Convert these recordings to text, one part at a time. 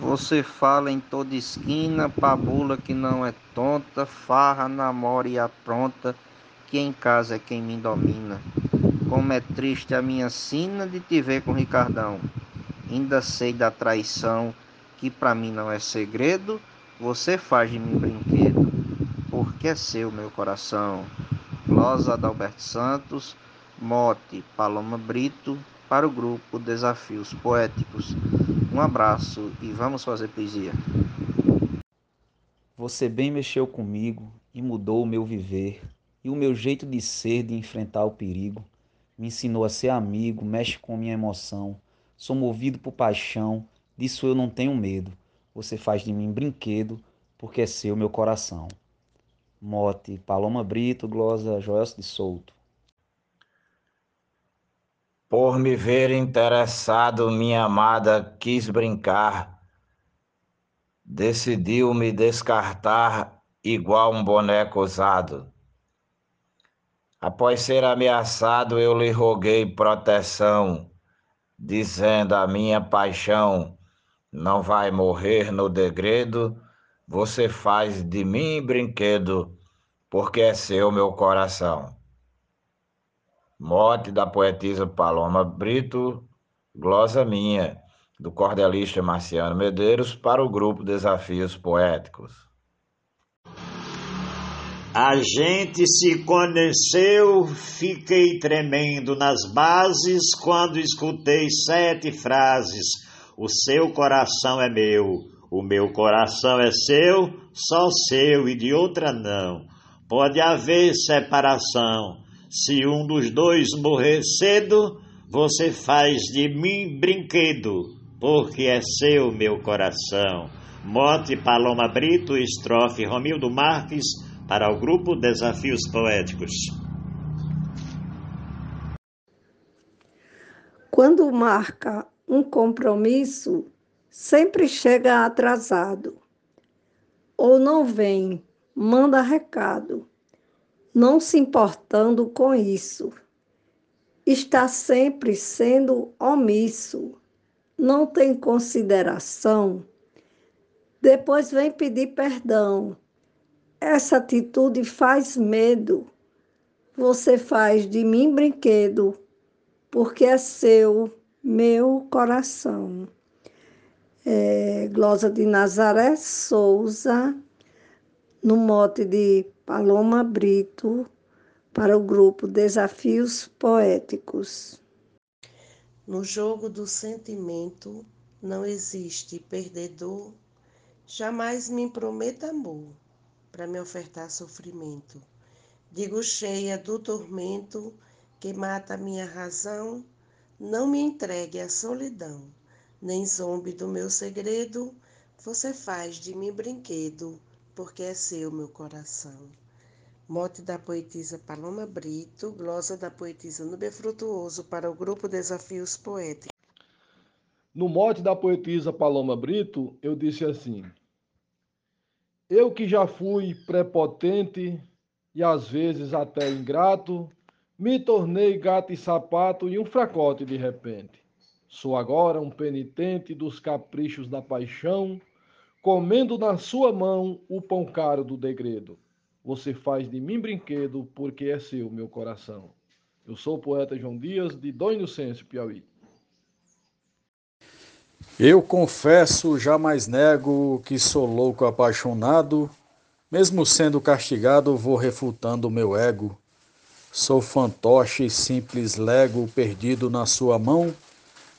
Você fala em toda esquina, pabula que não é tonta, farra, namora e apronta, que em casa é quem me domina. Como é triste a minha sina de te ver com Ricardão. Ainda sei da traição, que pra mim não é segredo, você faz de mim brinquedo, porque é seu meu coração. Glosa Adalberto Santos, Mote Paloma Brito, para o grupo Desafios Poéticos. Um abraço e vamos fazer poesia. Você bem mexeu comigo e mudou o meu viver e o meu jeito de ser, de enfrentar o perigo. Me ensinou a ser amigo, mexe com minha emoção. Sou movido por paixão, disso eu não tenho medo. Você faz de mim brinquedo, porque é seu meu coração. Mote, Paloma Brito, glosa Joelso de Souto. Por me ver interessado, minha amada quis brincar. Decidiu me descartar igual um boneco usado. Após ser ameaçado, eu lhe roguei proteção, dizendo a minha paixão não vai morrer no degredo, você faz de mim brinquedo, porque é seu meu coração. Morte da poetisa Paloma Brito, glosa minha, do cordelista Marciano Medeiros, para o grupo Desafios Poéticos. A gente se conheceu, fiquei tremendo nas bases quando escutei sete frases. O seu coração é meu, o meu coração é seu, só seu e de outra não. Pode haver separação se um dos dois morrer cedo, você faz de mim brinquedo, porque é seu meu coração. Mote Paloma Brito, estrofe Romildo Marques, para o grupo Desafios Poéticos. Quando marca um compromisso, sempre chega atrasado. Ou não vem, manda recado não se importando com isso. Está sempre sendo omisso, não tem consideração. Depois vem pedir perdão. Essa atitude faz medo. Você faz de mim brinquedo, porque é seu, meu coração. É, Glosa de Nazaré Souza, no mote de Paloma Brito, para o grupo Desafios Poéticos. No jogo do sentimento não existe perdedor. Jamais me prometa amor para me ofertar sofrimento. Digo cheia do tormento que mata minha razão, não me entregue à solidão, nem zombe do meu segredo, você faz de mim brinquedo porque é seu meu coração. Mote da poetisa Paloma Brito, glosa da poetisa Núbia Frutuoso para o grupo Desafios Poéticos. No mote da poetisa Paloma Brito, eu disse assim: Eu que já fui prepotente e às vezes até ingrato, me tornei gato e sapato e um fracote de repente. Sou agora um penitente dos caprichos da paixão comendo na sua mão o pão caro do degredo. Você faz de mim brinquedo, porque é seu meu coração. Eu sou o poeta João Dias, de Dom Inocêncio, Piauí. Eu confesso, jamais nego que sou louco apaixonado, mesmo sendo castigado, vou refutando meu ego. Sou fantoche, simples lego, perdido na sua mão,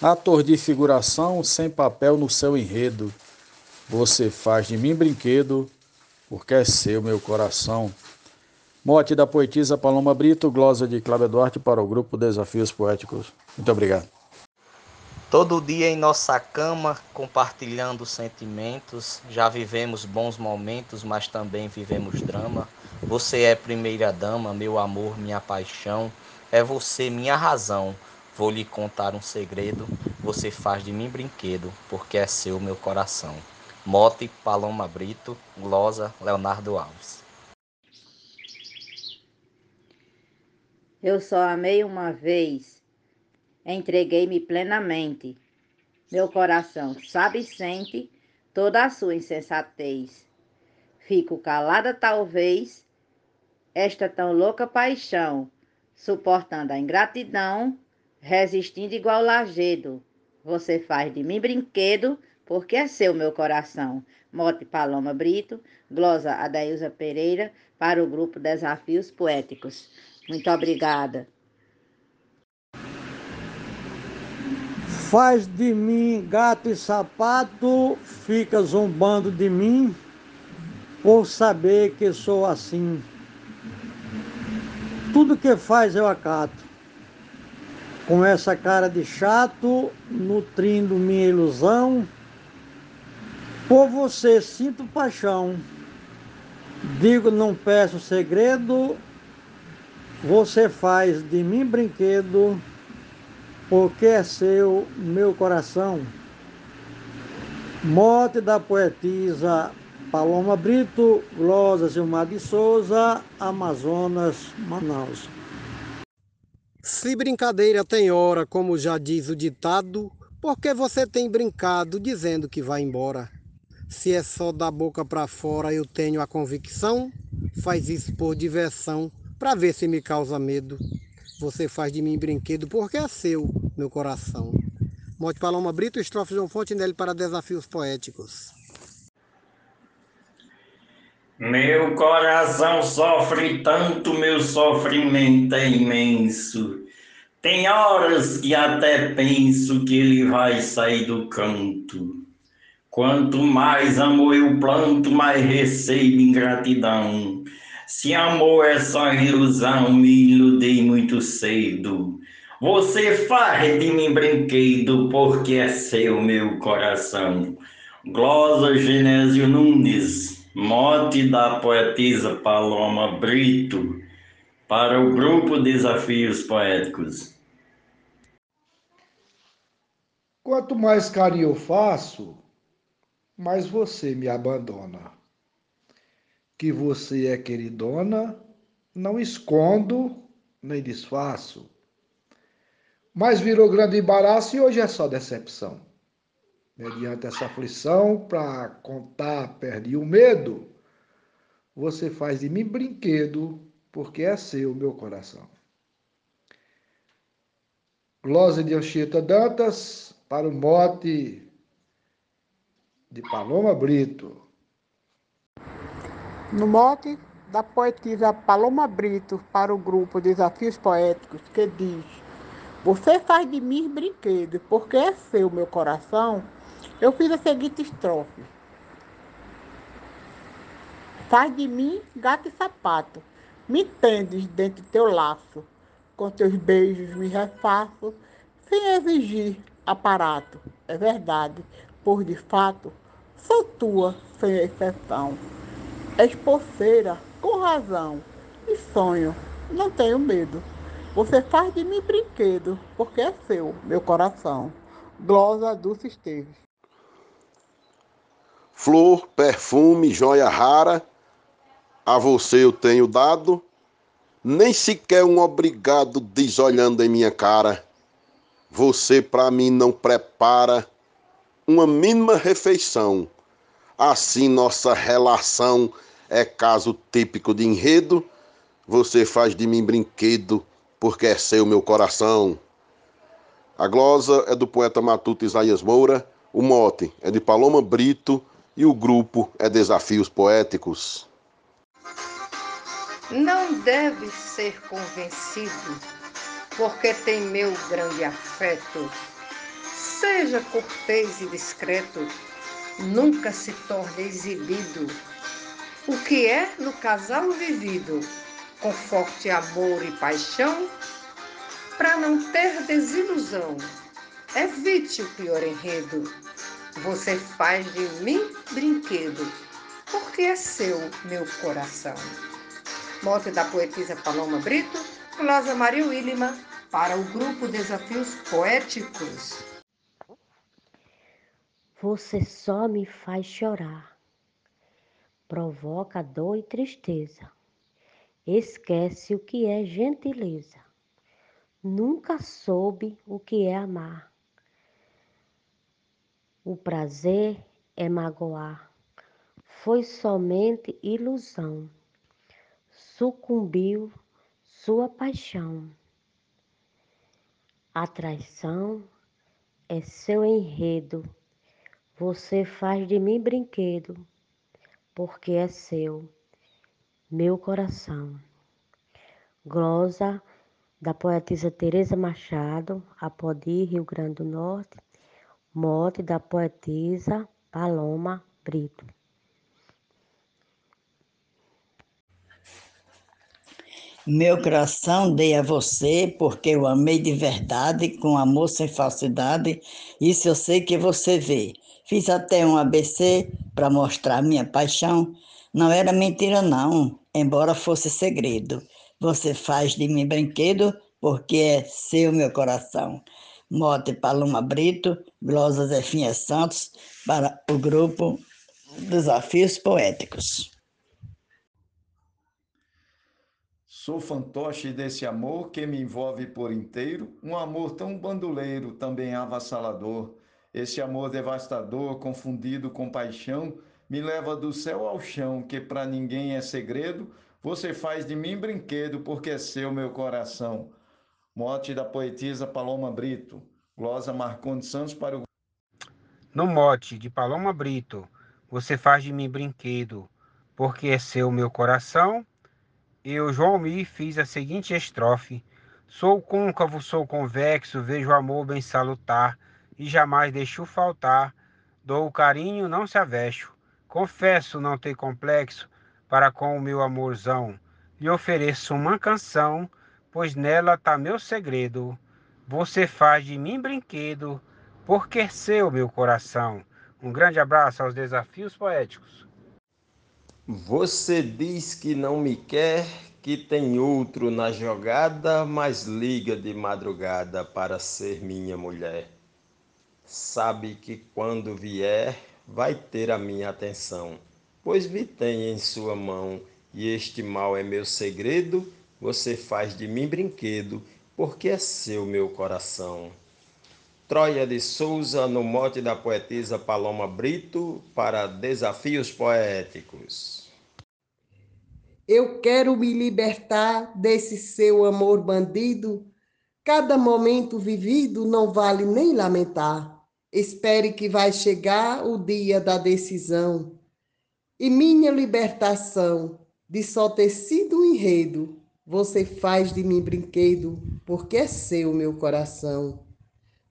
ator de figuração, sem papel no seu enredo. Você faz de mim brinquedo, porque é seu meu coração. Mote da poetisa Paloma Brito, glosa de Cláudio Duarte para o grupo Desafios Poéticos. Muito obrigado. Todo dia em nossa cama, compartilhando sentimentos, já vivemos bons momentos, mas também vivemos drama. Você é primeira dama, meu amor, minha paixão, é você minha razão. Vou lhe contar um segredo, você faz de mim brinquedo, porque é seu meu coração. Mote, Paloma Brito, glosa, Leonardo Alves. Eu só amei uma vez, entreguei-me plenamente. Meu coração sabe e sente toda a sua insensatez. Fico calada, talvez, esta tão louca paixão, suportando a ingratidão, resistindo igual lajedo. Você faz de mim brinquedo, porque é seu meu coração. Mote Paloma Brito, glosa Adailza Pereira, para o grupo Desafios Poéticos. Muito obrigada. Faz de mim gato e sapato, fica zombando de mim, por saber que sou assim. Tudo que faz eu acato. Com essa cara de chato, nutrindo minha ilusão, por você sinto paixão. Digo, não peço segredo, você faz de mim brinquedo porque é seu meu coração. Morte da poetisa Paloma Brito, Glosa Gilmar de Souza, Amazonas, Manaus. Se brincadeira tem hora, como já diz o ditado, por que você tem brincado dizendo que vai embora? Se é só da boca para fora, eu tenho a convicção, faz isso por diversão, para ver se me causa medo. Você faz de mim brinquedo porque é seu, meu coração. Mote Paloma Brito, estrofe João Fontenelle para desafios poéticos. Meu coração sofre tanto, meu sofrimento é imenso. Tem horas que até penso que ele vai sair do canto. Quanto mais amor eu planto, mais recebo ingratidão. Se amor é só ilusão, me iludei muito cedo. Você faz de mim brinquedo, porque é seu meu coração. Glosa Genésio Nunes, mote da poetisa Paloma Brito, para o grupo Desafios Poéticos. Quanto mais carinho eu faço, mais você me abandona que você é queridona, não escondo nem disfarço. Mas virou grande embaraço e hoje é só decepção. Mediante essa aflição, para contar, perdi o medo. Você faz de mim brinquedo, porque é seu meu coração. Glose de Anchieta Dantas, para o mote de Paloma Brito no mote da poetisa Paloma Brito para o grupo Desafios Poéticos, que diz: Você faz de mim brinquedo, porque é seu meu coração. Eu fiz a seguinte estrofe: Faz de mim gato e sapato, me tendes dentro teu laço, com teus beijos me refaço, sem exigir aparato. É verdade, por de fato, sou tua sem exceção. És poceira, com razão, e sonho, não tenho medo. Você faz de mim brinquedo, porque é seu, meu coração. Glosa Dulce Esteves. Flor, perfume, joia rara, a você eu tenho dado, nem sequer um obrigado diz olhando em minha cara. Você para mim não prepara uma mínima refeição. Assim nossa relação é caso típico de enredo. Você faz de mim brinquedo, porque é seu meu coração. A glosa é do poeta matuto Isaías Moura, o mote é de Paloma Brito e o grupo é Desafios Poéticos. Não deve ser convencido, porque tem meu grande afeto. Seja cortês e discreto, nunca se torne exibido o que é no casal vivido com forte amor e paixão, para não ter desilusão. Evite o pior enredo. Você faz de mim brinquedo, porque é seu meu coração. Mote da poetisa Paloma Brito, Closa Maria Willima, para o grupo Desafios Poéticos. Você só me faz chorar provoca dor e tristeza. Esquece o que é gentileza. Nunca soube o que é amar. O prazer é magoar. Foi somente ilusão. Sucumbiu sua paixão. A traição é seu enredo. Você faz de mim brinquedo, porque é seu, meu coração. Glosa da poetisa Teresa Machado, Apodi, Rio Grande do Norte, mote da poetisa Paloma Brito. Meu coração dei a você porque eu amei de verdade, com amor sem falsidade. Isso eu sei que você vê. Fiz até um ABC para mostrar minha paixão. Não era mentira, não, embora fosse segredo. Você faz de mim brinquedo porque é seu meu coração. Mote Paloma Brito, Glosa Zefinha Santos, para o grupo Desafios Poéticos. Sou fantoche desse amor que me envolve por inteiro, um amor tão bandoleiro, também avassalador. Esse amor devastador, confundido com paixão, me leva do céu ao chão, que para ninguém é segredo. Você faz de mim brinquedo, porque é seu meu coração. Mote da poetisa Paloma Brito. Glosa Marcondes Santos para o. No mote de Paloma Brito, você faz de mim brinquedo, porque é seu meu coração eu, João Mi, fiz a seguinte estrofe: Sou côncavo, sou convexo, vejo amor bem salutar, e jamais deixo faltar. Dou o carinho, não se avesso. Confesso não ter complexo para com o meu amorzão. Lhe ofereço uma canção, pois nela tá meu segredo. Você faz de mim brinquedo, porque seu meu coração. Um grande abraço aos desafios poéticos. Você diz que não me quer, que tem outro na jogada, mas liga de madrugada para ser minha mulher. Sabe que quando vier, vai ter a minha atenção, pois me tem em sua mão, e este mal é meu segredo, você faz de mim brinquedo, porque é seu meu coração. Troia de Souza, no mote da poetisa Paloma Brito, para Desafios Poéticos. Eu quero me libertar desse seu amor bandido. Cada momento vivido não vale nem lamentar. Espere que vai chegar o dia da decisão. E minha libertação de só ter sido um enredo, você faz de mim brinquedo, porque é seu meu coração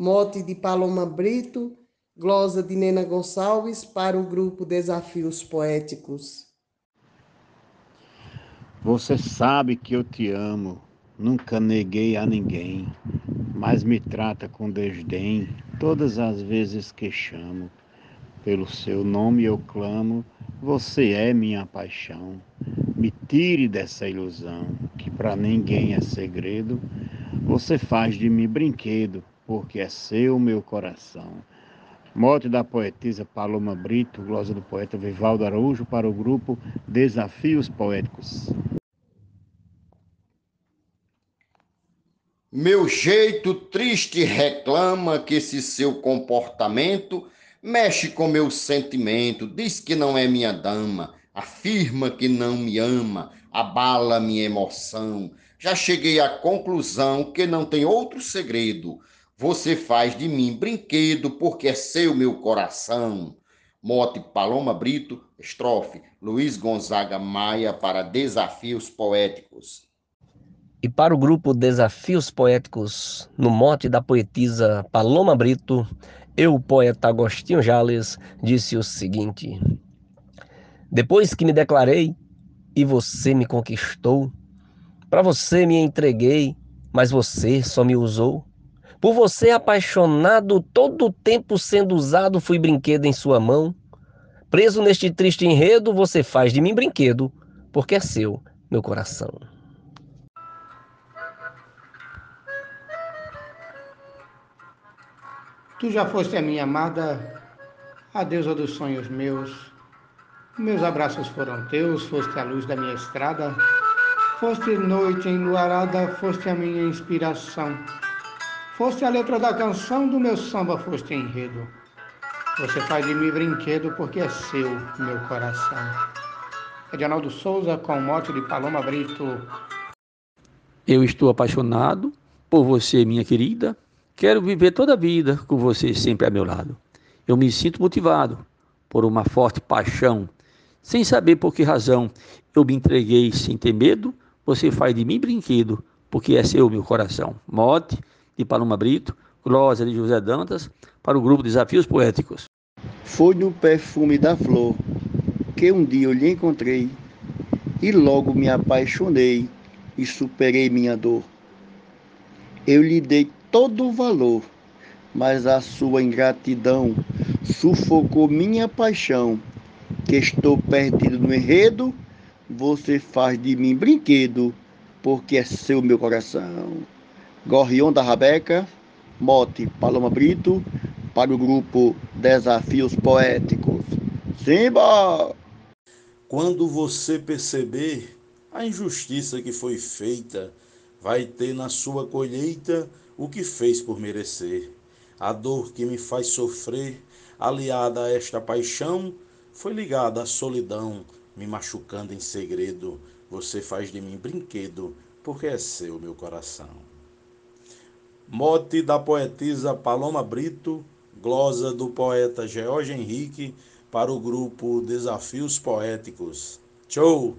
mote de Paloma Brito, glosa de Nena Gonçalves para o grupo Desafios Poéticos. Você sabe que eu te amo, nunca neguei a ninguém, mas me trata com desdém todas as vezes que chamo. Pelo seu nome eu clamo, você é minha paixão. Me tire dessa ilusão, que para ninguém é segredo. Você faz de mim brinquedo, porque é seu meu coração. Mote da poetisa Paloma Brito, glosa do poeta Vivaldo Araújo para o grupo Desafios Poéticos. Meu jeito triste reclama que esse seu comportamento mexe com meu sentimento, diz que não é minha dama, afirma que não me ama, abala minha emoção. Já cheguei à conclusão que não tem outro segredo você faz de mim brinquedo porque é seu meu coração. Mote Paloma Brito, estrofe Luiz Gonzaga Maia para Desafios Poéticos. E para o grupo Desafios Poéticos, no mote da poetisa Paloma Brito, eu, poeta Agostinho Jales, disse o seguinte: Depois que me declarei e você me conquistou, para você me entreguei, mas você só me usou. Por você apaixonado, todo o tempo sendo usado, fui brinquedo em sua mão. Preso neste triste enredo, você faz de mim brinquedo, porque é seu, meu coração. Tu já foste a minha amada, a deusa dos sonhos meus. Meus abraços foram teus, foste a luz da minha estrada. Foste noite enluarada, foste a minha inspiração. Foste a letra da canção do meu samba, foste enredo. Você faz de mim brinquedo porque é seu, meu coração. Edinaldo Souza com o mote de Paloma Brito. Eu estou apaixonado por você, minha querida. Quero viver toda a vida com você sempre a meu lado. Eu me sinto motivado por uma forte paixão. Sem saber por que razão eu me entreguei sem ter medo, você faz de mim brinquedo, porque é seu meu coração. Mote de Paloma Brito, Glória de José Dantas, para o grupo Desafios Poéticos. Foi no perfume da flor que um dia eu lhe encontrei e logo me apaixonei e superei minha dor. Eu lhe dei todo o valor, mas a sua ingratidão sufocou minha paixão, que estou perdido no enredo, você faz de mim brinquedo, porque é seu meu coração. Gorrião da Rabeca, mote Paloma Brito, para o grupo Desafios Poéticos. Simba! Quando você perceber a injustiça que foi feita, vai ter na sua colheita o que fez por merecer. A dor que me faz sofrer, aliada a esta paixão, foi ligada à solidão, me machucando em segredo. Você faz de mim brinquedo, porque é seu meu coração. Mote da poetisa Paloma Brito, glosa do poeta George Henrique para o grupo Desafios Poéticos. Tchau!